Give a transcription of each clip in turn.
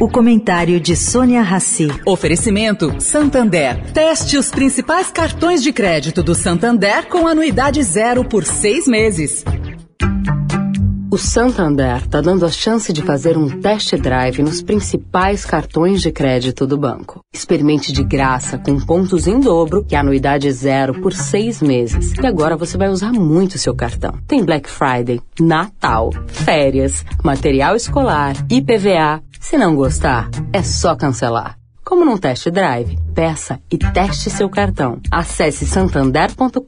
O comentário de Sônia Rassi. Oferecimento Santander. Teste os principais cartões de crédito do Santander com anuidade zero por seis meses. O Santander está dando a chance de fazer um test drive nos principais cartões de crédito do banco. Experimente de graça com pontos em dobro e anuidade zero por seis meses. E agora você vai usar muito seu cartão. Tem Black Friday, Natal, férias, material escolar, IPVA. Se não gostar, é só cancelar. Como num test drive, peça e teste seu cartão. Acesse santander.com.br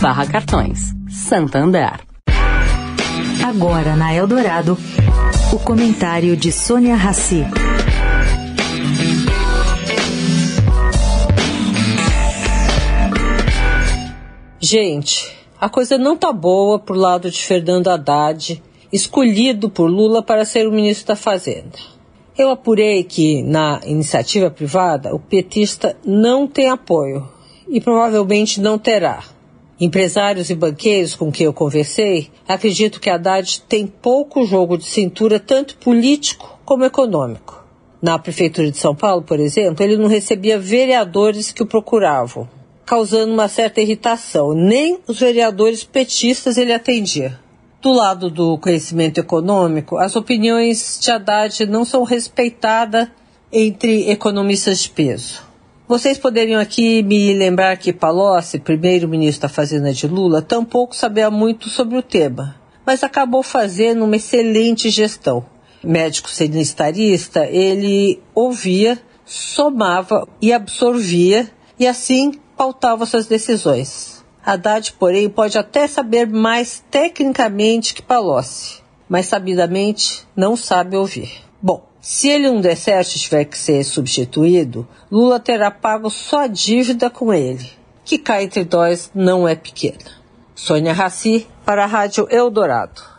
barra cartões. Santander. Agora na Eldorado, o comentário de Sônia Rassi. Gente, a coisa não tá boa pro lado de Fernando Haddad, escolhido por Lula para ser o ministro da Fazenda. Eu apurei que, na iniciativa privada, o petista não tem apoio e provavelmente não terá. Empresários e banqueiros com quem eu conversei acredito que Haddad tem pouco jogo de cintura, tanto político como econômico. Na Prefeitura de São Paulo, por exemplo, ele não recebia vereadores que o procuravam, causando uma certa irritação. Nem os vereadores petistas ele atendia. Do lado do conhecimento econômico, as opiniões de Haddad não são respeitadas entre economistas de peso. Vocês poderiam aqui me lembrar que Palocci, primeiro-ministro da Fazenda de Lula, tampouco sabia muito sobre o tema, mas acabou fazendo uma excelente gestão. Médico sanitarista, ele ouvia, somava e absorvia e assim pautava suas decisões. Haddad, porém, pode até saber mais tecnicamente que Palocci, mas sabidamente não sabe ouvir. Bom, se ele não der certo tiver que ser substituído, Lula terá pago só a dívida com ele, que cá entre nós não é pequena. Sônia Raci, para a Rádio Eldorado.